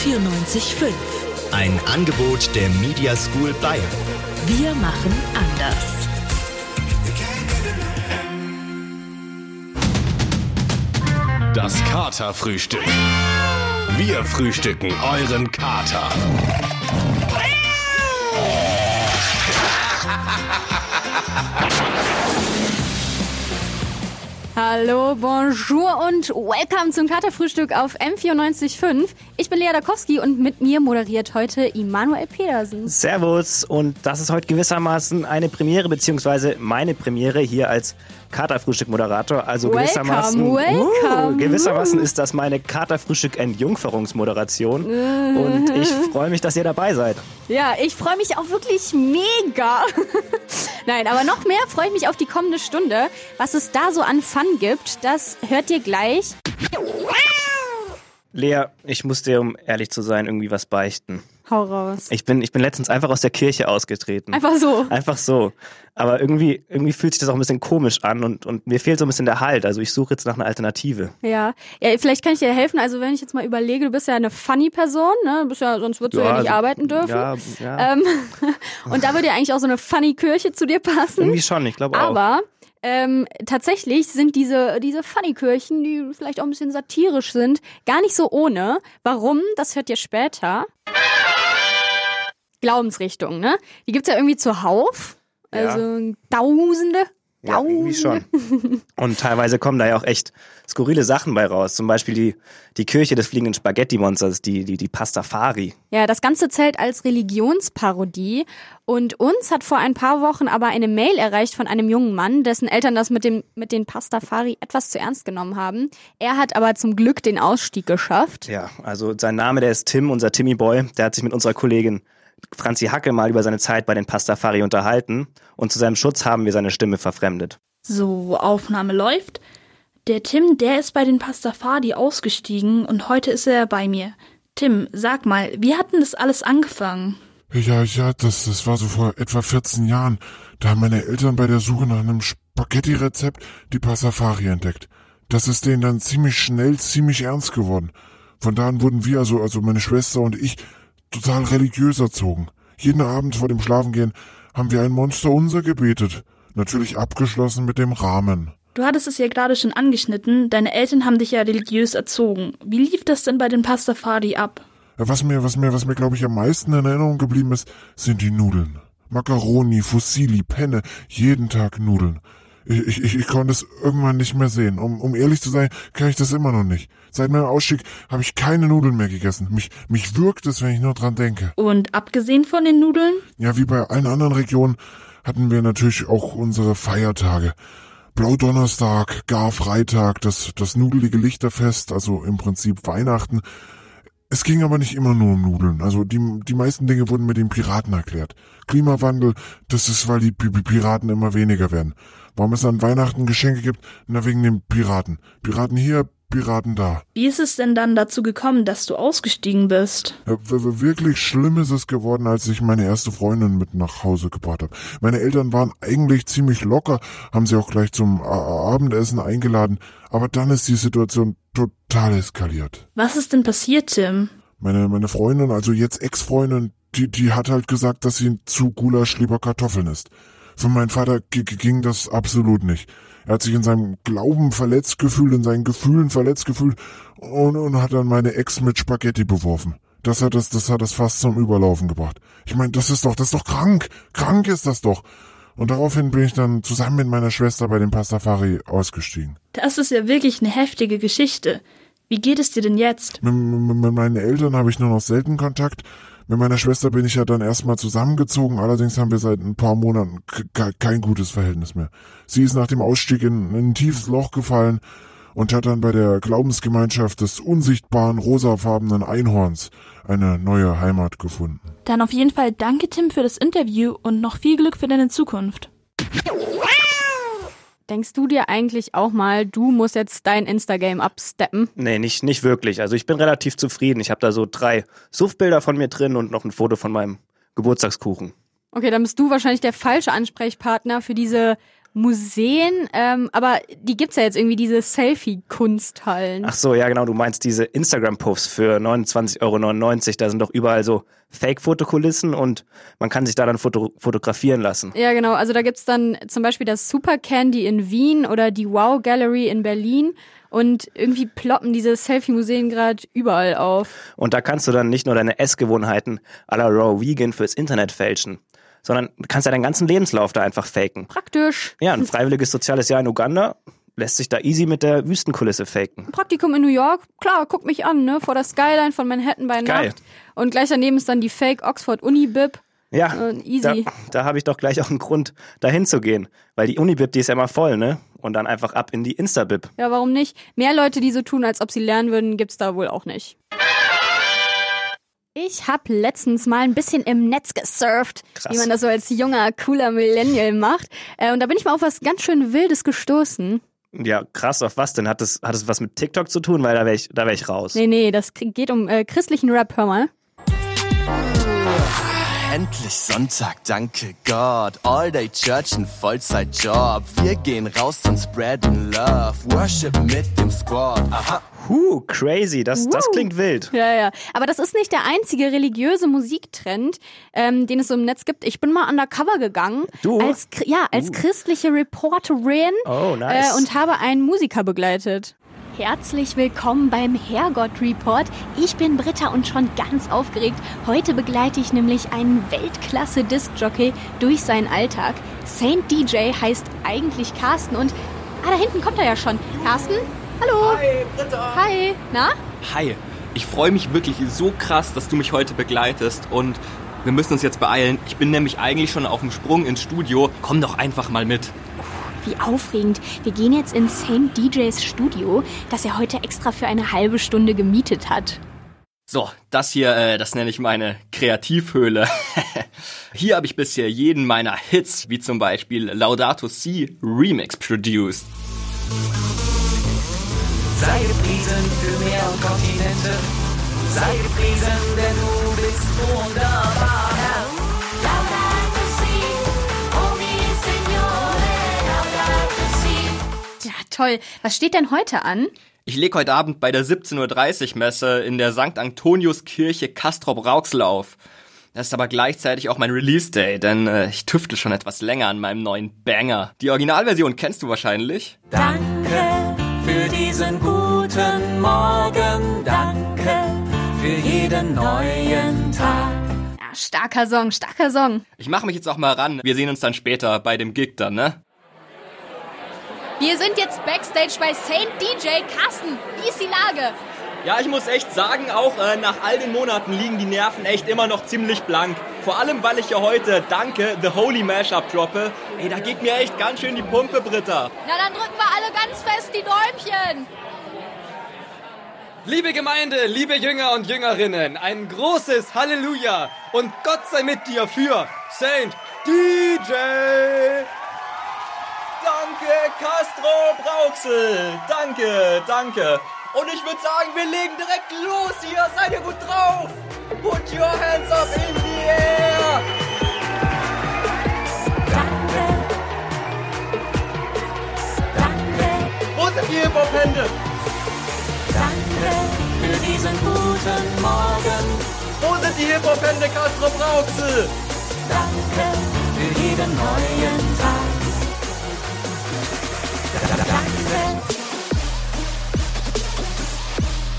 M945. Ein Angebot der Media School Bayern. Wir machen anders. Das Katerfrühstück. Wir frühstücken euren Kater. Hallo, bonjour und welcome zum Katerfrühstück auf M94.5. Ich bin Lea Dakowski und mit mir moderiert heute Immanuel Pedersen. Servus und das ist heute gewissermaßen eine Premiere, beziehungsweise meine Premiere hier als Katerfrühstück-Moderator. Also Welcome, gewissermaßen, welcome. Uh, gewissermaßen ist das meine Katerfrühstück-Entjungferungsmoderation und ich freue mich, dass ihr dabei seid. Ja, ich freue mich auch wirklich mega. Nein, aber noch mehr freue ich mich auf die kommende Stunde. Was es da so an Fun gibt, das hört ihr gleich. Lea, ich muss dir, um ehrlich zu sein, irgendwie was beichten. Hau raus. Ich bin, ich bin letztens einfach aus der Kirche ausgetreten. Einfach so. Einfach so. Aber irgendwie, irgendwie fühlt sich das auch ein bisschen komisch an und, und mir fehlt so ein bisschen der Halt. Also ich suche jetzt nach einer Alternative. Ja. ja, vielleicht kann ich dir helfen. Also wenn ich jetzt mal überlege, du bist ja eine funny Person, ne? Du bist ja, sonst würdest du ja, Ja, nicht arbeiten dürfen. Ja, ja. Ähm, und da würde ja eigentlich auch so eine funny Kirche zu dir passen. irgendwie schon, ich glaube auch. Aber ähm, tatsächlich sind diese, diese Funny-Kirchen, die vielleicht auch ein bisschen satirisch sind, gar nicht so ohne. Warum? Das hört ihr später. Glaubensrichtung, ne? Die gibt's ja irgendwie zuhauf. Ja. Also Tausende. Ja, irgendwie schon. Und teilweise kommen da ja auch echt skurrile Sachen bei raus. Zum Beispiel die, die Kirche des fliegenden Spaghetti-Monsters, die, die, die Pastafari. Ja, das Ganze zählt als Religionsparodie. Und uns hat vor ein paar Wochen aber eine Mail erreicht von einem jungen Mann, dessen Eltern das mit, dem, mit den Pastafari etwas zu ernst genommen haben. Er hat aber zum Glück den Ausstieg geschafft. Ja, also sein Name, der ist Tim, unser Timmy Boy. Der hat sich mit unserer Kollegin Franzi Hacke mal über seine Zeit bei den Pastafari unterhalten. Und zu seinem Schutz haben wir seine Stimme verfremdet. So, Aufnahme läuft. Der Tim, der ist bei den Pastafari ausgestiegen und heute ist er bei mir. Tim, sag mal, wie hat denn das alles angefangen? Ja, ja, das, das war so vor etwa 14 Jahren. Da haben meine Eltern bei der Suche nach einem Spaghetti-Rezept die Pastafari entdeckt. Das ist denen dann ziemlich schnell ziemlich ernst geworden. Von da an wurden wir, also, also meine Schwester und ich, total religiös erzogen. Jeden Abend vor dem Schlafengehen haben wir ein Monster unser gebetet. Natürlich abgeschlossen mit dem Rahmen. Du hattest es ja gerade schon angeschnitten, deine Eltern haben dich ja religiös erzogen. Wie lief das denn bei den Pastafari ab? Was mir, was mir, was mir, glaube ich, am meisten in Erinnerung geblieben ist, sind die Nudeln. Macaroni, Fusilli, Penne, jeden Tag Nudeln. Ich, ich, ich, konnte es irgendwann nicht mehr sehen. Um, um ehrlich zu sein, kann ich das immer noch nicht. Seit meinem Ausstieg habe ich keine Nudeln mehr gegessen. Mich, mich wirkt es, wenn ich nur dran denke. Und abgesehen von den Nudeln? Ja, wie bei allen anderen Regionen hatten wir natürlich auch unsere Feiertage. Blaudonnerstag, Garfreitag, das, das nudelige Lichterfest, also im Prinzip Weihnachten. Es ging aber nicht immer nur um Nudeln. Also die, die meisten Dinge wurden mit den Piraten erklärt. Klimawandel, das ist, weil die Pi- Pi- Piraten immer weniger werden. Warum es an Weihnachten Geschenke gibt? Na, wegen den Piraten. Piraten hier, Piraten da. Wie ist es denn dann dazu gekommen, dass du ausgestiegen bist? Ja, w- wirklich schlimm ist es geworden, als ich meine erste Freundin mit nach Hause gebracht habe. Meine Eltern waren eigentlich ziemlich locker, haben sie auch gleich zum A Abendessen eingeladen, aber dann ist die Situation total eskaliert. Was ist denn passiert, Tim? Meine, meine Freundin, also jetzt Ex-Freundin, die, die hat halt gesagt, dass sie zu Gulasch lieber Kartoffeln isst. Für meinen Vater ging das absolut nicht. Er hat sich in seinem Glauben verletzt gefühlt, in seinen Gefühlen verletzt gefühlt und, und hat dann meine Ex mit Spaghetti beworfen. Das hat das, das hat das fast zum Überlaufen gebracht. Ich meine, das ist doch, das ist doch krank. Krank ist das doch. Und daraufhin bin ich dann zusammen mit meiner Schwester bei dem Pastafari ausgestiegen. Das ist ja wirklich eine heftige Geschichte. Wie geht es dir denn jetzt? Mit, mit meinen Eltern habe ich nur noch selten Kontakt. Mit meiner Schwester bin ich ja dann erstmal zusammengezogen, allerdings haben wir seit ein paar Monaten ke- kein gutes Verhältnis mehr. Sie ist nach dem Ausstieg in, in ein tiefes Loch gefallen und hat dann bei der Glaubensgemeinschaft des unsichtbaren rosafarbenen Einhorns eine neue Heimat gefunden. Dann auf jeden Fall danke, Tim, für das Interview und noch viel Glück für deine Zukunft. Denkst du dir eigentlich auch mal, du musst jetzt dein Instagram absteppen? Nee, nicht, nicht wirklich. Also ich bin relativ zufrieden. Ich habe da so drei Suffbilder von mir drin und noch ein Foto von meinem Geburtstagskuchen. Okay, dann bist du wahrscheinlich der falsche Ansprechpartner für diese Museen, ähm, aber die gibt's ja jetzt irgendwie, diese Selfie-Kunsthallen. Ach so, ja genau, du meinst diese Instagram-Posts für 29,99 Euro. Da sind doch überall so Fake-Fotokulissen und man kann sich da dann foto fotografieren lassen. Ja, genau. Also da gibt's dann zum Beispiel das Super Candy in Wien oder die Wow Gallery in Berlin. Und irgendwie ploppen diese Selfie-Museen gerade überall auf. Und da kannst du dann nicht nur deine Essgewohnheiten à la Raw Vegan fürs Internet fälschen, sondern du kannst ja deinen ganzen Lebenslauf da einfach faken. Praktisch. Ja, ein freiwilliges soziales Jahr in Uganda lässt sich da easy mit der Wüstenkulisse faken. Praktikum in New York, klar, guck mich an, ne? Vor der Skyline von Manhattan bei Geil. Nacht. Und gleich daneben ist dann die Fake Oxford Uni-Bib. Ja, Äh, easy. da, da habe ich doch gleich auch einen Grund, dahin zu gehen. Weil die Unibib, die ist ja immer voll, ne? Und dann einfach ab in die Instabib. Ja, warum nicht? Mehr Leute, die so tun, als ob sie lernen würden, gibt's da wohl auch nicht. Ich hab letztens mal ein bisschen im Netz gesurft, Krass. wie man das so als junger, cooler Millennial macht. Äh, und da bin ich mal auf was ganz schön Wildes gestoßen. Ja, krass, auf was denn? Hat es hat es was mit TikTok zu tun? Weil da wäre ich, da wär ich raus. Nee, nee, das geht um äh, christlichen Rap, hör mal. Endlich Sonntag, danke Gott. All day Church, ein Vollzeitjob. Wir gehen raus und spreaden Love. Worship mit dem Squad. Aha. Huh, crazy. Das, das klingt wild. Ja, ja. Aber das ist nicht der einzige religiöse Musiktrend, ähm, den es so im Netz gibt. Ich bin mal undercover gegangen. Du? Als, ja, als christliche Reporterin. Oh, nice. Äh, und habe einen Musiker begleitet. Herzlich willkommen beim Herrgott Report. Ich bin Britta und schon ganz aufgeregt. Heute begleite ich nämlich einen Weltklasse Disc-Jockey durch seinen Alltag. Saint DJ heißt eigentlich Carsten und ah, da hinten kommt er ja schon. Carsten? Hallo. Hi, Britta. Hi. Na? Hi. Ich freue mich wirklich so krass, dass du mich heute begleitest und wir müssen uns jetzt beeilen. Ich bin nämlich eigentlich schon auf dem Sprung ins Studio. Komm doch einfach mal mit. Wie aufregend. Wir gehen jetzt in Saint DJs Studio, das er heute extra für eine halbe Stunde gemietet hat. So, das hier, äh, das nenne ich meine Kreativhöhle. hier habe ich bisher jeden meiner Hits, wie zum Beispiel Laudato Si Remix produced. Sei gepriesen für mehr Kontinente. Sei gepriesen, denn du bist wunderbar, toll. Was steht denn heute an? Ich leg heute Abend bei der 17.30 Uhr Messe in der St. Antoniuskirche Castrop-Rauxel auf. Das ist aber gleichzeitig auch mein Release-Day, denn äh, ich tüftel schon etwas länger an meinem neuen Banger. Die Originalversion kennst du wahrscheinlich. Danke für diesen guten Morgen. Danke für jeden neuen Tag. Ja, starker Song, starker Song. Ich mache mich jetzt auch mal ran. Wir sehen uns dann später bei dem Gig dann, ne? Wir sind jetzt Backstage bei Saint DJ. Carsten, wie ist die Lage? Ja, ich muss echt sagen, auch äh, nach all den Monaten liegen die Nerven echt immer noch ziemlich blank. Vor allem, weil ich ja heute Danke, The Holy Mashup droppe. Ey, da geht mir echt ganz schön die Pumpe, Britta. Na, dann drücken wir alle ganz fest die Däumchen. Liebe Gemeinde, liebe Jünger und Jüngerinnen, ein großes Halleluja und Gott sei mit dir für Saint DJ. Danke, Castro Brauxel. Danke, danke. Und ich würde sagen, wir legen direkt los hier. Seid ihr gut drauf? Put your hands up in the air. Wo sind die Hip-Hop-Hände? Für diesen guten Morgen. Wo sind die Hip-Hop-Hände, Castro Brauxel? Danke für jeden neuen Tag.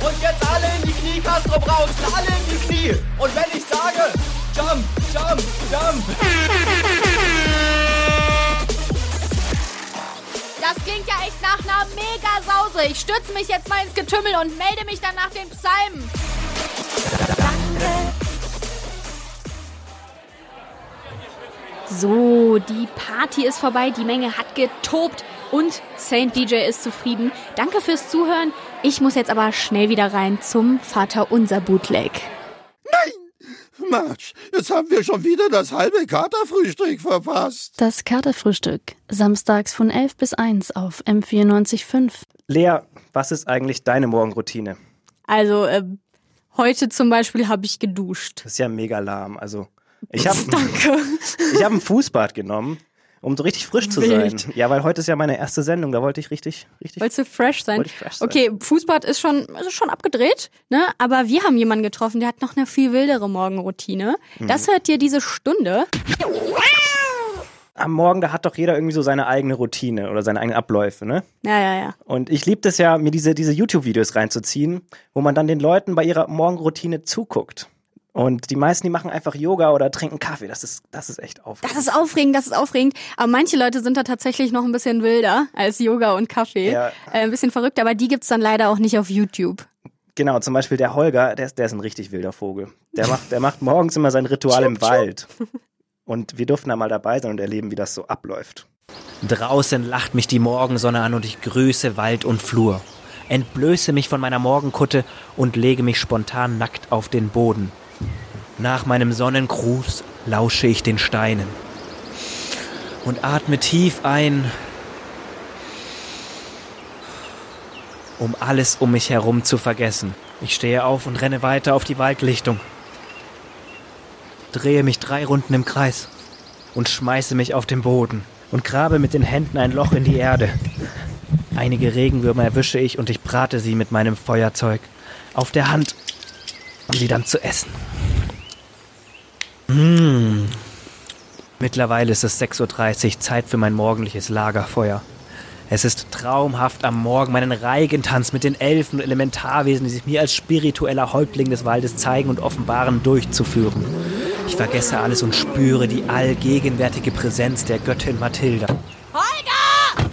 Und jetzt alle in die Knie, Castro Brauxel. Alle in die Knie. Und wenn ich sage, jump, jump, jump. Das klingt ja echt nach einer Mega-Sause. Ich stürze mich jetzt mal ins Getümmel und melde mich dann nach den Psalmen. So, die Party ist vorbei, die Menge hat getobt und Saint DJ ist zufrieden. Danke fürs Zuhören. Ich muss jetzt aber schnell wieder rein zum Vater unser Bootleg. Mensch, jetzt haben wir schon wieder das halbe Katerfrühstück verpasst. Das Katerfrühstück. Samstags von 11 bis 1 auf M94.5. Lea, was ist eigentlich deine Morgenroutine? Also, äh, heute zum Beispiel habe ich geduscht. Das ist ja mega lahm. Also, ich habe Danke. ich hab ein Fußbad genommen Um so richtig frisch zu Wild. sein. Ja, weil heute ist ja meine erste Sendung, da wollte ich richtig, richtig. Wolltest du fresh sein? Fresh sein. Okay, Fußbad ist schon, ist schon abgedreht, ne? Aber wir haben jemanden getroffen, der hat noch eine viel wildere Morgenroutine. Mhm. Das hört dir diese Stunde. Am Morgen, da hat doch jeder irgendwie so seine eigene Routine oder seine eigenen Abläufe, ne? Ja, ja, ja. Und ich liebe das ja, mir diese, diese YouTube-Videos reinzuziehen, wo man dann den Leuten bei ihrer Morgenroutine zuguckt. Und die meisten, die machen einfach Yoga oder trinken Kaffee. Das ist, das ist echt aufregend. Das ist aufregend, das ist aufregend. Aber manche Leute sind da tatsächlich noch ein bisschen wilder als Yoga und Kaffee. Ja. Äh, ein bisschen verrückt, aber die gibt's dann leider auch nicht auf YouTube. Genau, zum Beispiel der Holger, der ist, der ist ein richtig wilder Vogel. Der macht, der macht morgens immer sein Ritual im Wald. Und wir durften da mal dabei sein und erleben, wie das so abläuft. Draußen lacht mich die Morgensonne an und ich grüße Wald und Flur. Entblöße mich von meiner Morgenkutte und lege mich spontan nackt auf den Boden. Nach meinem Sonnengruß lausche ich den Steinen und atme tief ein, um alles um mich herum zu vergessen. Ich stehe auf und renne weiter auf die Waldlichtung, drehe mich drei Runden im Kreis und schmeiße mich auf den Boden und grabe mit den Händen ein Loch in die Erde. Einige Regenwürmer erwische ich und ich brate sie mit meinem Feuerzeug auf der Hand, um sie dann zu essen. Mmh. Mittlerweile ist es 6.30 Uhr, Zeit für mein morgendliches Lagerfeuer. Es ist traumhaft am Morgen meinen Reigentanz mit den Elfen und Elementarwesen, die sich mir als spiritueller Häuptling des Waldes zeigen und offenbaren, durchzuführen. Ich vergesse alles und spüre die allgegenwärtige Präsenz der Göttin Mathilda. Holger!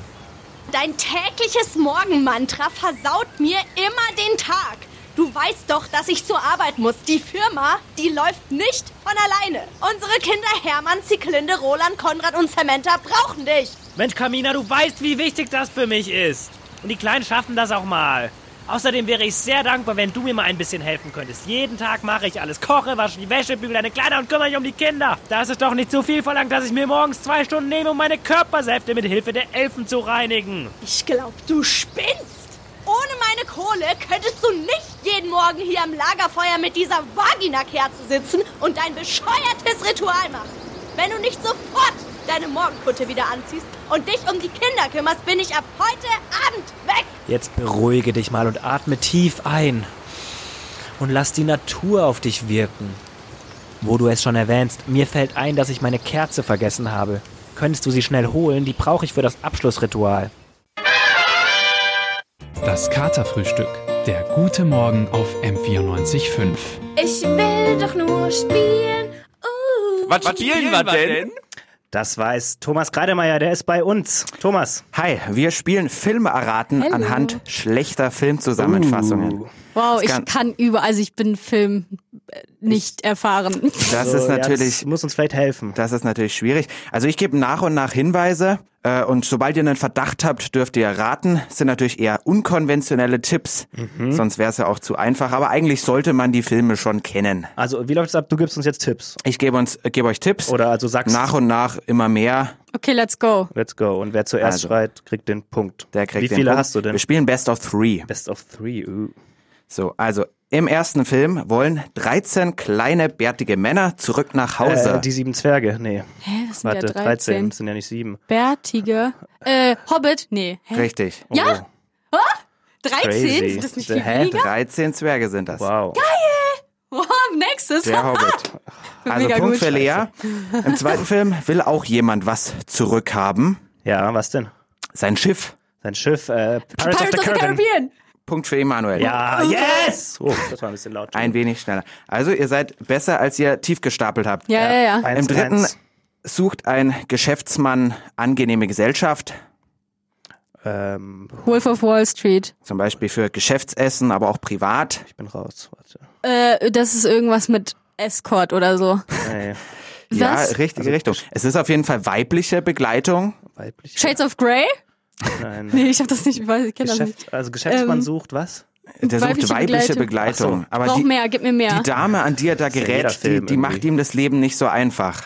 Dein tägliches Morgenmantra versaut mir immer den Tag. Du weißt doch, dass ich zur Arbeit muss. Die Firma, die läuft nicht von alleine. Unsere Kinder Hermann, Zieglinde, Roland, Konrad und Samantha brauchen dich. Mensch, Kamina, du weißt, wie wichtig das für mich ist. Und die Kleinen schaffen das auch mal. Außerdem wäre ich sehr dankbar, wenn du mir mal ein bisschen helfen könntest. Jeden Tag mache ich alles. Koche, wasche die Wäsche, bügele deine Kleider und kümmere mich um die Kinder. Das ist doch nicht zu viel verlangt, dass ich mir morgens zwei Stunden nehme, um meine Körpersäfte mit Hilfe der Elfen zu reinigen. Ich glaub, du spinnst. Ohne meine Kohle könntest du nicht jeden Morgen hier am Lagerfeuer mit dieser Vagina-Kerze sitzen und dein bescheuertes Ritual machen. Wenn du nicht sofort deine Morgenkutte wieder anziehst und dich um die Kinder kümmerst, bin ich ab heute Abend weg. Jetzt beruhige dich mal und atme tief ein. Und lass die Natur auf dich wirken. Wo du es schon erwähnst, mir fällt ein, dass ich meine Kerze vergessen habe. Könntest du sie schnell holen? Die brauche ich für das Abschlussritual. Das Katerfrühstück. Der gute Morgen auf M94.5. Ich will doch nur spielen. Uh. Was spielen wir denn? Das weiß Thomas Kreidemeier, der ist bei uns. Thomas. Hi, wir spielen Filme erraten Hallo. anhand schlechter Filmzusammenfassungen. Wow, ich kann- kann über, also ich bin Film äh, nicht erfahren. Das So, ist ja, natürlich. das muss uns vielleicht helfen. Das ist natürlich schwierig. Also ich gebe nach und nach Hinweise äh, und sobald ihr einen Verdacht habt, dürft ihr raten. Das sind natürlich eher unkonventionelle Tipps, Mhm. sonst wäre es ja auch zu einfach. Aber eigentlich sollte man die Filme schon kennen. Also, wie läuft es ab? Du gibst uns jetzt Tipps. Ich gebe uns, äh, gebe euch Tipps. Oder also sagst nach und nach immer mehr. Okay, let's go. Let's go. Und wer zuerst Also. schreit, kriegt den Punkt. Der kriegt Wie den viele Punkt. hast du denn? Wir spielen Best of Three. Best of Three. Uh. So, also im ersten Film wollen 13 kleine bärtige Männer zurück nach Hause. Äh, die sieben Zwerge. Nee. Hä, das sind Warte, ja 13. Das sind ja nicht sieben. Bärtige. Äh, Hobbit? Nee. Hä? Richtig. Ja? Oh. 13? Crazy. Ist das nicht viel Hä? weniger? 13 Zwerge sind das. Wow. Geil! Wow, nächstes. Der Hobbit. Also Mega Punkt gut. für Lea. Im zweiten Film will auch jemand was zurückhaben. Ja, was denn? Sein Schiff. Sein Schiff, äh, Pirates of the Caribbean. Punkt für Emanuel. Ja, yes! Oh, das war ein bisschen laut. Ein wenig schneller. Also ihr seid besser, als ihr tief gestapelt habt. Ja, ja, ja. Im dritten sucht ein Geschäftsmann angenehme Gesellschaft. Ähm, Wolf of Wall Street. Zum Beispiel für Geschäftsessen, aber auch privat. ich bin raus. Warte. Äh, das ist irgendwas mit Escort oder so. Nee, Ja, Was? richtige Richtung. Es ist auf jeden Fall weibliche Begleitung. weiblich. Shades of Grey? Nein. Nee, ich hab das nicht, ich weiß, ich kenne das nicht. Geschäft, also Geschäftsmann Ähm, sucht was? Der sucht Weibliche weibliche Begleitung. Begleitung. Aber Brauch die, mehr, gib mir mehr. die Dame, an die er da gerät, die, die macht ihm das Leben nicht so einfach.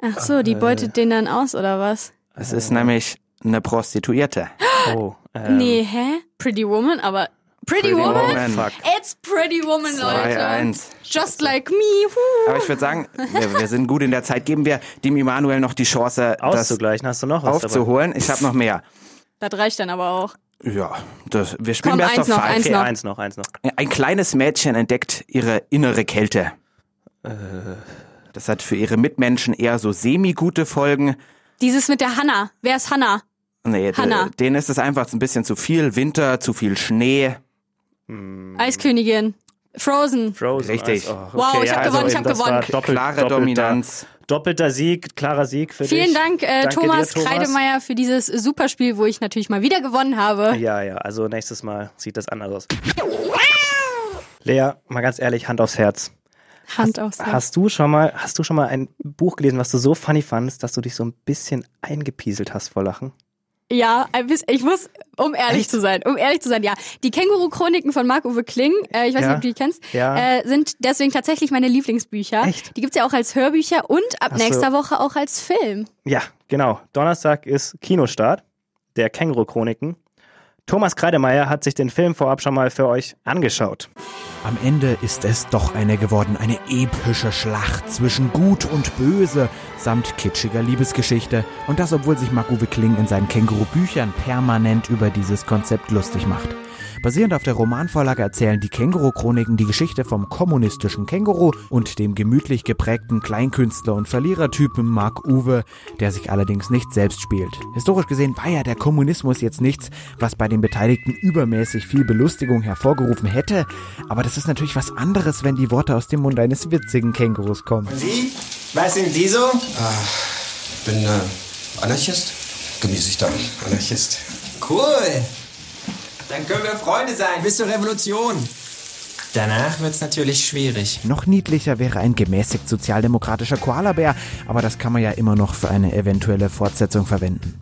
Ach so, die beutet den dann aus, oder was? Es ist nämlich eine Prostituierte. Oh. Ähm, nee, hä? Pretty Woman, aber Pretty, Pretty Woman? Woman. Fuck. It's Pretty Woman, Leute. 2-1. Just like me. Huh. Aber ich würde sagen, wir, wir sind gut in der Zeit. Geben wir dem Emanuel noch die Chance, das Auszugleichen. Hast du noch was dabei? aufzuholen. Ich habe noch mehr. Das reicht dann aber auch. Ja, das, wir spielen Komm, Best eins of noch, Five. eins Okay, noch. eins noch, eins noch. Ein kleines Mädchen entdeckt ihre innere Kälte. Äh. Das hat für ihre Mitmenschen eher so semi-gute Folgen. Dieses mit der Hanna. Wer ist Hanna? Nee, Hannah. denen ist es einfach ein bisschen zu viel Winter, zu viel Schnee. Eiskönigin. Frozen. Frozen. Richtig. Oh, Wow, ich hab also gewonnen, ich eben, hab das war gewonnen. Doppelt, Klare doppelter, Dominanz. Doppelter Sieg, klarer Sieg für Vielen dich. Dank, äh, Danke Thomas, dir, Thomas Kreidemeier, für dieses Superspiel, wo ich natürlich mal wieder gewonnen habe. Ja, ja, also nächstes Mal sieht das anders aus. Lea, mal ganz ehrlich, Hand aufs Herz. Hand aufs Herz. Hast du schon mal, hast du schon mal ein Buch gelesen, was du so funny fandest, dass du dich so ein bisschen eingepieselt hast vor Lachen? Ja, ein bisschen, ich muss, um ehrlich Echt? zu sein, um ehrlich zu sein, ja. Die Känguru-Chroniken von Marc-Uwe Kling, äh, ich weiß Ja. nicht, ob du die kennst, Ja. äh, sind deswegen tatsächlich meine Lieblingsbücher. Echt? Die gibt's ja auch als Hörbücher und ab Hast du- nächster Woche auch als Film. Ja, genau. Donnerstag ist Kinostart der Känguru-Chroniken. Thomas Kreidemeier hat sich den Film vorab schon mal für euch angeschaut. Am Ende ist es doch eine geworden, eine epische Schlacht zwischen Gut und Böse samt kitschiger Liebesgeschichte. Und das, obwohl sich Marc-Uwe Kling in seinen Känguru-Büchern permanent über dieses Konzept lustig macht. Basierend auf der Romanvorlage erzählen die Känguru-Chroniken die Geschichte vom kommunistischen Känguru und dem gemütlich geprägten Kleinkünstler und Verlierertypen Marc-Uwe, der sich allerdings nicht selbst spielt. Historisch gesehen war ja der Kommunismus jetzt nichts, was bei den Beteiligten übermäßig viel Belustigung hervorgerufen hätte, aber das ist natürlich was anderes, wenn die Worte aus dem Mund eines witzigen Kängurus kommen. Sie? Was sind Sie so? Ich bin äh, Anarchist. Genieße ich dann. Anarchist. Cool. Dann können wir Freunde sein bis zur Revolution. Danach wird's natürlich schwierig. Noch niedlicher wäre ein gemäßigt sozialdemokratischer Koalabär, aber das kann man ja immer noch für eine eventuelle Fortsetzung verwenden.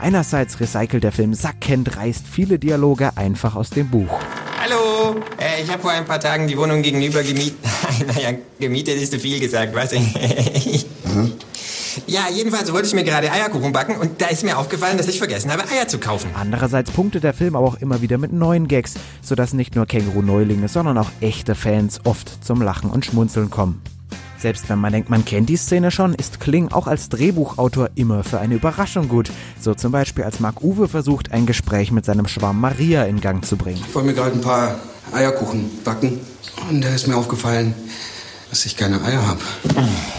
Einerseits recycelt der Film sackend reißt viele Dialoge einfach aus dem Buch. Hallo, äh, ich habe vor ein paar Tagen die Wohnung gegenüber gemietet. naja, gemietet ist zu viel gesagt, was? Ja, jedenfalls wollte ich mir gerade Eierkuchen backen und da ist mir aufgefallen, dass ich vergessen habe, Eier zu kaufen. Andererseits punktet der Film aber auch immer wieder mit neuen Gags, sodass nicht nur Känguru-Neulinge, sondern auch echte Fans oft zum Lachen und Schmunzeln kommen. Selbst wenn man denkt, man kennt die Szene schon, ist Kling auch als Drehbuchautor immer für eine Überraschung gut. So zum Beispiel als Marc Uwe versucht, ein Gespräch mit seinem Schwarm Maria in Gang zu bringen. Ich wollte mir gerade ein paar Eierkuchen backen. Und da ist mir aufgefallen, dass ich keine Eier habe.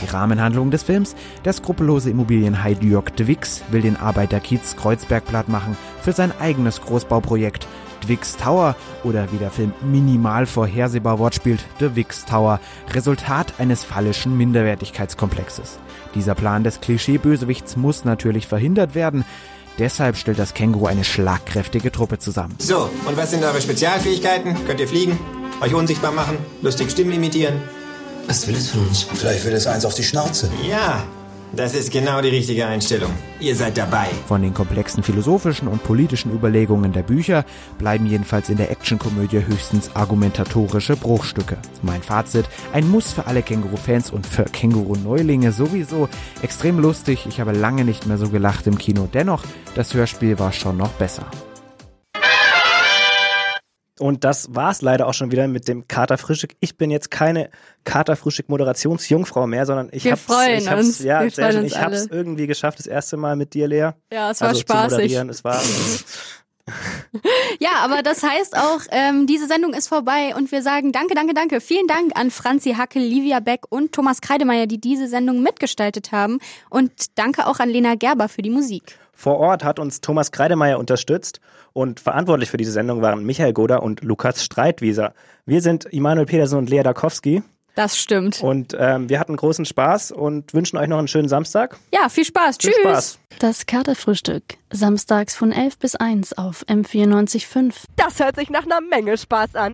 Die Rahmenhandlung des Films, der skrupellose Immobilienhai Djörg Dwix will den Arbeiterkiez Kreuzberg platt machen für sein eigenes Großbauprojekt. Dwix Tower oder wie der Film minimal vorhersehbar wortspielt, The Wix Tower, Resultat eines fallischen Minderwertigkeitskomplexes. Dieser Plan des Klischee-Bösewichts muss natürlich verhindert werden, deshalb stellt das Känguru eine schlagkräftige Truppe zusammen. So, und was sind eure Spezialfähigkeiten? Könnt ihr fliegen? Euch unsichtbar machen? Lustig Stimmen imitieren? Was will es von uns? Vielleicht will es eins auf die Schnauze. Ja, das ist genau die richtige Einstellung. Ihr seid dabei. Von den komplexen philosophischen und politischen Überlegungen der Bücher bleiben jedenfalls in der Actionkomödie höchstens argumentatorische Bruchstücke. Mein Fazit, ein Muss für alle Känguru-Fans und für Känguru-Neulinge sowieso. Extrem lustig, ich habe lange nicht mehr so gelacht im Kino. Dennoch, das Hörspiel war schon noch besser. Und das war's leider auch schon wieder mit dem Katerfrühstück. Ich bin jetzt keine Katerfrühstück-Moderationsjungfrau mehr, sondern ich freuen ich hab's, uns. ja, Wir sehr schön. Ich hab's alle. irgendwie geschafft, das erste Mal mit dir, Lea. Ja, es war also spaßig. Es war, Ja, aber das heißt auch, ähm, diese Sendung ist vorbei und wir sagen danke, danke, danke. Vielen Dank an Franzi Hackel, Livia Beck und Thomas Kreidemeier, die diese Sendung mitgestaltet haben. Und danke auch an Lena Gerber für die Musik. Vor Ort hat uns Thomas Kreidemeier unterstützt und verantwortlich für diese Sendung waren Michael Goder und Lukas Streitwieser. Wir sind Immanuel Petersen und Lea Dakowski Das stimmt. und ähm, wir hatten großen Spaß und wünschen euch noch einen schönen Samstag. Ja, viel Spaß. Viel Tschüss. Spaß. Das Katerfrühstück. Samstags von 11 bis 1 auf M94.5. Das hört sich nach einer Menge Spaß an.